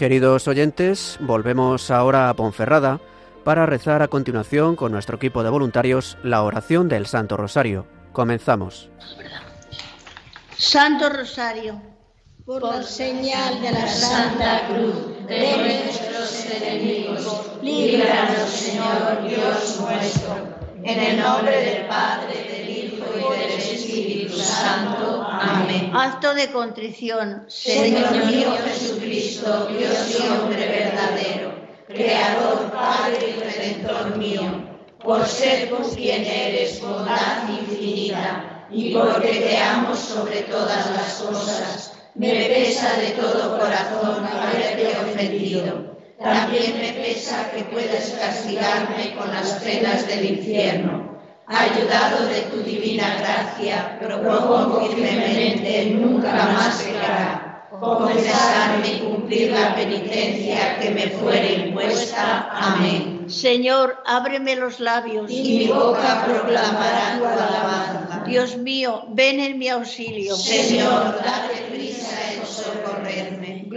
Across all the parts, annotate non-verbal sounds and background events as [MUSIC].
Queridos oyentes, volvemos ahora a Ponferrada para rezar a continuación con nuestro equipo de voluntarios la oración del Santo Rosario. Comenzamos. Santo Rosario, por señal de la Santa Cruz de nuestros enemigos, líbranos, Señor Dios nuestro, en el nombre del Padre, del Hijo y del Espíritu Santo. Amén. acto de contrición, Señor mío Jesucristo, Dios y hombre verdadero, Creador, Padre y Redentor mío, por ser por quien eres bondad infinita y porque te amo sobre todas las cosas, me pesa de todo corazón haberte ofendido. También me pesa que puedas castigarme con las penas del infierno. Ayudado de divina gracia, propongo firmemente nunca más pecar, confesarme y cumplir la penitencia que me fuere impuesta. Amén. Señor, ábreme los labios. Y mi boca proclamará tu alabanza. Dios mío, ven en mi auxilio. Señor, date prisa.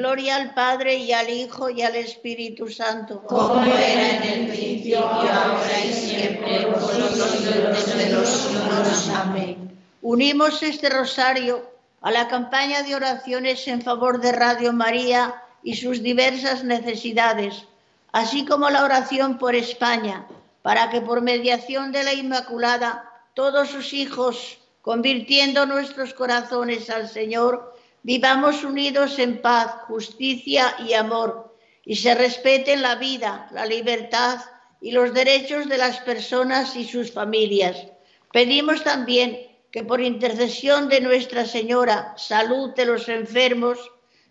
Gloria al Padre y al Hijo y al Espíritu Santo. Como era en el principio, ahora y siempre, por los siglos de los siglos. Amén. Unimos este rosario a la campaña de oraciones en favor de Radio María y sus diversas necesidades, así como la oración por España, para que por mediación de la Inmaculada todos sus hijos, convirtiendo nuestros corazones al Señor, vivamos unidos en paz, justicia y amor, y se respeten la vida, la libertad y los derechos de las personas y sus familias. Pedimos también que por intercesión de Nuestra Señora, salud de los enfermos,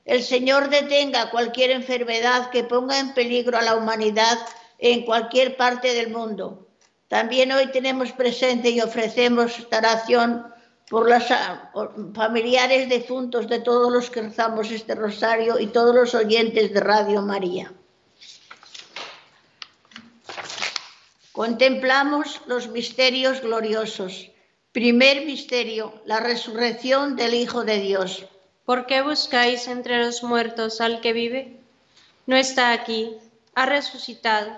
el Señor detenga cualquier enfermedad que ponga en peligro a la humanidad en cualquier parte del mundo. También hoy tenemos presente y ofrecemos esta oración por los familiares defuntos de todos los que rezamos este rosario y todos los oyentes de Radio María. Contemplamos los misterios gloriosos. Primer misterio, la resurrección del Hijo de Dios. ¿Por qué buscáis entre los muertos al que vive? No está aquí, ha resucitado.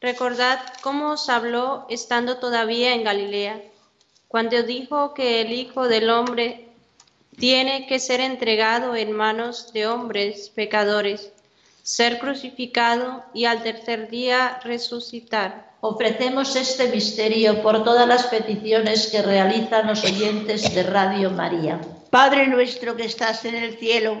Recordad cómo os habló estando todavía en Galilea, cuando dijo que el Hijo del Hombre tiene que ser entregado en manos de hombres pecadores, ser crucificado y al tercer día resucitar. Ofrecemos este misterio por todas las peticiones que realizan los oyentes de Radio María. Padre nuestro que estás en el cielo,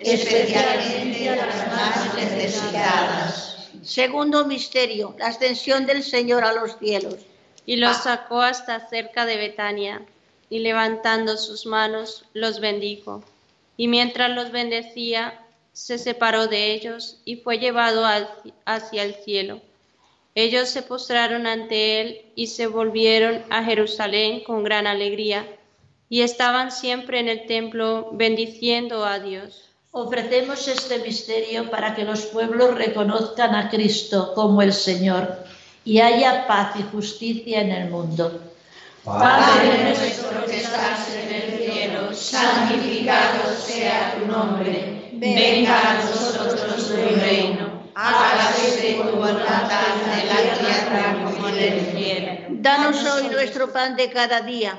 especialmente a las más necesitadas. Segundo misterio, la ascensión del Señor a los cielos. Y los sacó hasta cerca de Betania, y levantando sus manos, los bendijo. Y mientras los bendecía, se separó de ellos y fue llevado al- hacia el cielo. Ellos se postraron ante él y se volvieron a Jerusalén con gran alegría, y estaban siempre en el templo bendiciendo a Dios. Ofrecemos este misterio para que los pueblos reconozcan a Cristo como el Señor y haya paz y justicia en el mundo. Padre nuestro que estás en el cielo, santificado sea tu nombre. Venga a nosotros tu reino. Hágase tu voluntad en la tierra como en el cielo. Danos hoy nuestro pan de cada día.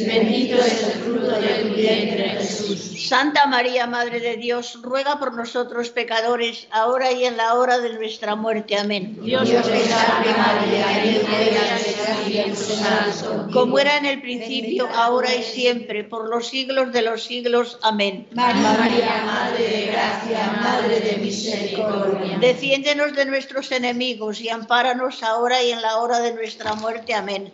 y bendito es el fruto de tu vientre Jesús. Santa María, Madre de Dios, ruega por nosotros pecadores, ahora y en la hora de nuestra muerte. Amén. Dios te salve María, llena de. Como era en el principio, ahora y siempre, por los siglos de los siglos. Amén. María, Madre de gracia, Madre de misericordia. Defiéndenos de nuestros enemigos y ampáranos ahora y en la hora de nuestra muerte. Amén.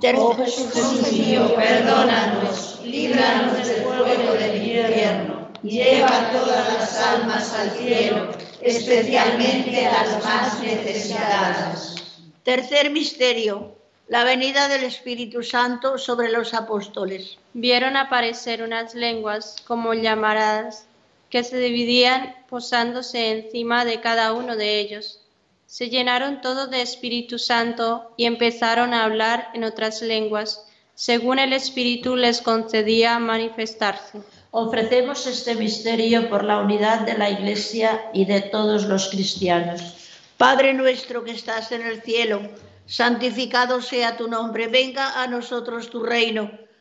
Oh Jesús mío, perdónanos, líbranos del fuego del infierno, lleva todas las almas al cielo, especialmente las más necesitadas. Tercer misterio, la venida del Espíritu Santo sobre los apóstoles. Vieron aparecer unas lenguas como llamaradas que se dividían posándose encima de cada uno de ellos. Se llenaron todos de Espíritu Santo y empezaron a hablar en otras lenguas, según el Espíritu les concedía manifestarse. Ofrecemos este misterio por la unidad de la Iglesia y de todos los cristianos. Padre nuestro que estás en el cielo, santificado sea tu nombre, venga a nosotros tu reino,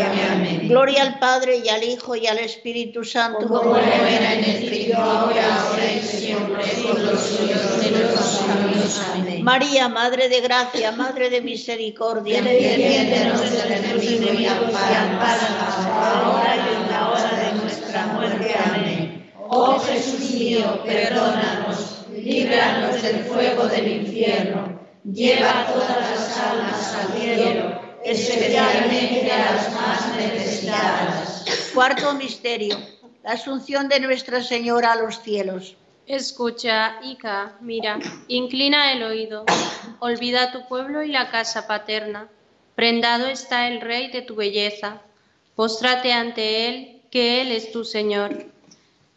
Amén. Gloria al Padre y al Hijo y al Espíritu Santo. Como era en el principio, ahora, ahora y siempre, por los siglos de los siglos. Amén. María, Madre de Gracia, Madre de Misericordia. Defiéndonos de los enemigos y ampáranos, ahora y en la hora de nuestra muerte. Amén. Oh Jesús mío, perdónanos, líbranos del fuego del infierno, lleva todas las almas al cielo, especialmente a las más necesitadas. Cuarto misterio, la asunción de Nuestra Señora a los cielos. Escucha, hija, mira, inclina el oído, olvida tu pueblo y la casa paterna. Prendado está el Rey de tu belleza, póstrate ante Él, que Él es tu Señor.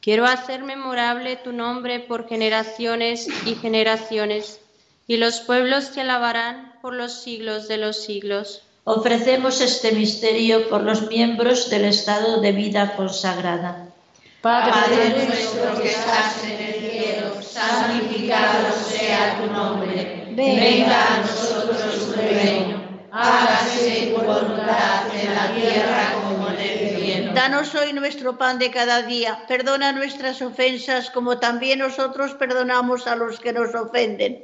Quiero hacer memorable tu nombre por generaciones y generaciones, y los pueblos te alabarán por los siglos de los siglos. Ofrecemos este misterio por los miembros del estado de vida consagrada. Padre nuestro que estás en el cielo, santificado sea tu nombre. Venga a nosotros tu reino. Hágase tu voluntad en la tierra como en el cielo. Danos hoy nuestro pan de cada día. Perdona nuestras ofensas como también nosotros perdonamos a los que nos ofenden.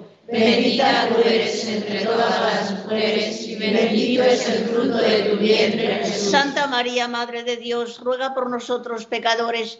Bendita tú eres entre todas las mujeres y bendito es el fruto de tu vientre, Jesús. Santa María, Madre de Dios, ruega por nosotros pecadores,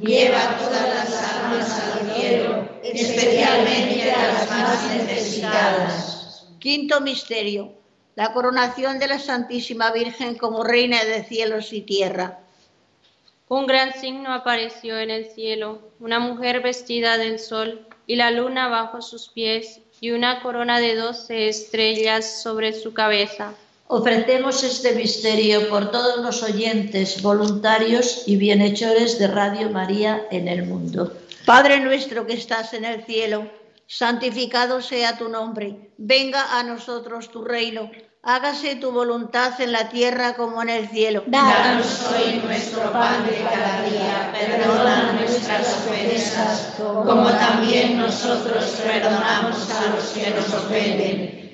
lleva todas las almas al cielo, especialmente a las más necesitadas. Quinto misterio, la coronación de la Santísima Virgen como Reina de cielos y tierra. Un gran signo apareció en el cielo, una mujer vestida del sol y la luna bajo sus pies y una corona de doce estrellas sobre su cabeza. Ofrecemos este misterio por todos los oyentes, voluntarios y bienhechores de Radio María en el mundo. Padre nuestro que estás en el cielo, santificado sea tu nombre, venga a nosotros tu reino hágase tu voluntad en la tierra como en el cielo. Danos hoy nuestro pan de cada día, perdona nuestras ofensas, como también nosotros perdonamos a los que nos ofenden.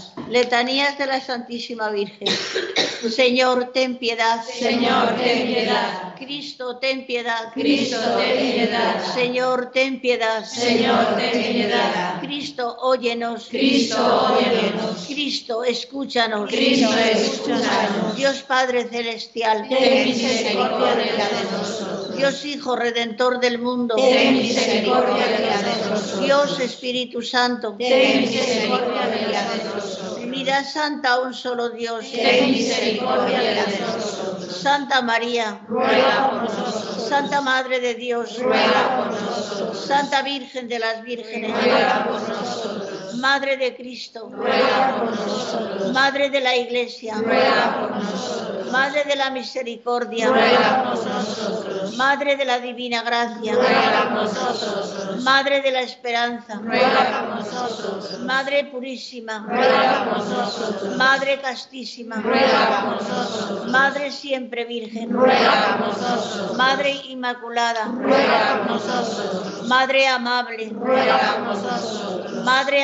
Letanías de la Santísima Virgen. [COUGHS] Señor, ten piedad. Señor, ten piedad. Cristo, ten piedad. Cristo, ten piedad. Señor, ten piedad. Señor, ten piedad. Cristo, óyenos. Cristo, óyenos. Cristo, escúchanos. Cristo, escúchanos. Dios Padre Celestial. Ten misericordia de nosotros. Dios Hijo Redentor del mundo. Ten misericordia de nosotros. Dios Espíritu Santo. Ten misericordia de nosotros. Trinidad Santa, un solo Dios. Ten misericordia de nosotros. Santa María, Ruega por nosotros Santa Madre de Dios, ruega por nosotros. Santa Virgen de las Vírgenes, ruega por nosotros. Madre de Cristo, ruega por nosotros. Madre de la Iglesia, ruega por nosotros. Madre de la Misericordia, ruega por nosotros. Madre de la Divina Gracia, ruega por nosotros. Madre de la Esperanza, ruega por nosotros. Madre Purísima, ruega por nosotros. Madre Castísima, ruega por nosotros. Madre Siempre Virgen, ruega por nosotros. Madre Inmaculada, ruega por nosotros. Madre Amable, ruega por nosotros. Madre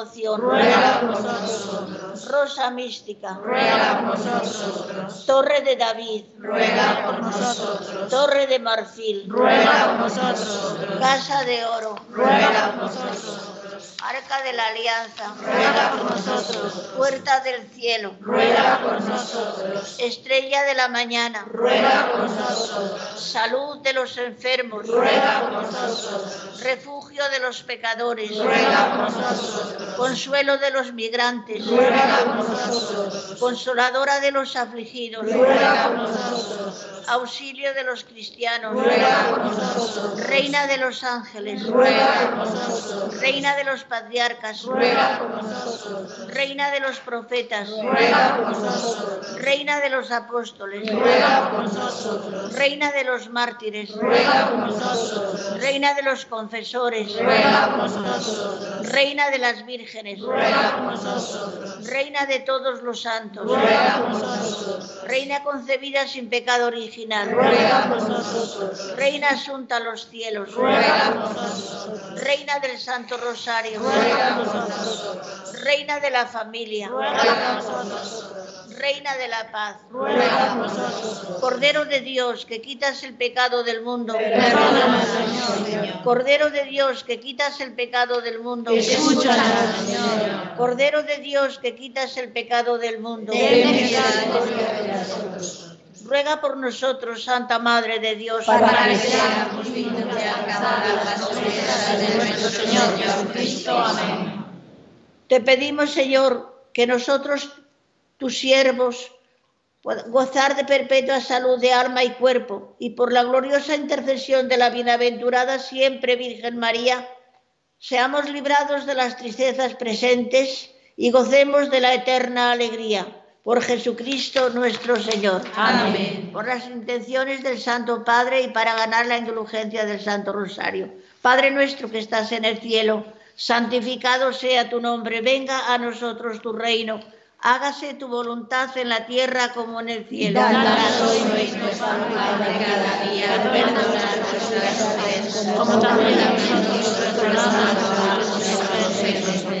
ruega por nosotros. Rosa mística, ruega por nosotros. Torre de David, ruega por nosotros. Torre de marfil, ruega por nosotros. Casa de oro, ruega por nosotros. Arca de la Alianza, ruega por nosotros. Puerta del cielo, ruega por nosotros. Estrella de la mañana, ruega por nosotros. Salud de los enfermos, ruega por nosotros. Refugio de los pecadores, ruega por nosotros. Consuelo de los migrantes, ruega por nosotros. Consoladora de los afligidos, ruega por nosotros. Auxilio de los cristianos, ruega por nosotros. Reina de los ángeles, ruega por nosotros. Reina de los patriarcas, ruega por nosotros. Reina de los profetas, ruega por nosotros. Reina de los apóstoles, ruega por nosotros. Reina de los mártires, ruega por nosotros. Reina de los confesores, ruega por nosotros. Reina de las vírgenes, ruega por nosotros. Reina de todos los santos, ruega por nosotros. Reina concebida sin pecado original, ruega por nosotros. Reina asunta a los cielos, ruega por nosotros. Reina del Santo Rosario, ruega por nosotros. Reina de la familia, ruega por nosotros. Reina de la paz, ruega por nosotros. Cordero de Dios que quitas el pecado del mundo, perdónanos, Señor. Cordero de Dios que quitas el pecado del mundo, escúchanos, Señor. Cordero de Dios que quitas el pecado del mundo, ten misericordia de nosotros. Ruega por nosotros, Santa Madre de Dios, para que seamos dignos de alcanzar las promesas de nuestro Señor Jesucristo. Amén. Te pedimos, Señor, que nosotros, tus siervos, gozar de perpetua salud de alma y cuerpo, y por la gloriosa intercesión de la bienaventurada siempre Virgen María, seamos librados de las tristezas presentes y gocemos de la eterna alegría. Por Jesucristo nuestro Señor. Amén. Por las intenciones del Santo Padre y para ganar la indulgencia del Santo Rosario. Padre nuestro que estás en el cielo, santificado sea tu nombre, venga a nosotros tu reino. Hágase tu voluntad en la tierra como en el cielo. Danos hoy nuestro pan de cada día, perdona nuestras ofensas, como también nosotros perdonamos a los que nos ofenden.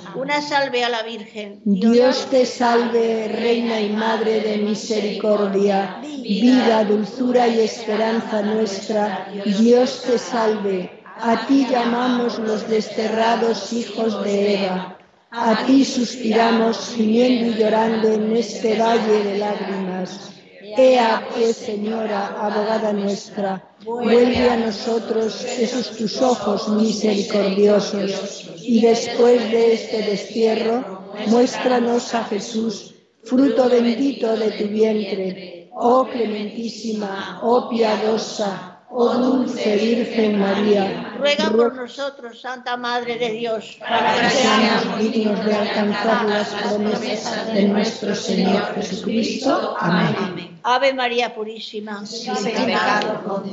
Una salve a la Virgen. Dios te salve, Reina y Madre de misericordia, vida, dulzura y esperanza nuestra. Dios te salve. A ti llamamos los desterrados hijos de Eva. A ti suspiramos, gimiendo y llorando en este valle de lágrimas. Ea, pues, Señora, abogada nuestra, vuelve a nosotros esos tus ojos misericordiosos, y después de este destierro, muéstranos a Jesús, fruto bendito de tu vientre, oh clementísima, oh piadosa, oh dulce Virgen María, ruega por nosotros, Santa Madre de Dios, para que seamos dignos de alcanzar las promesas de nuestro Señor Jesucristo. Amén. Ave María Purísima, sin pecado.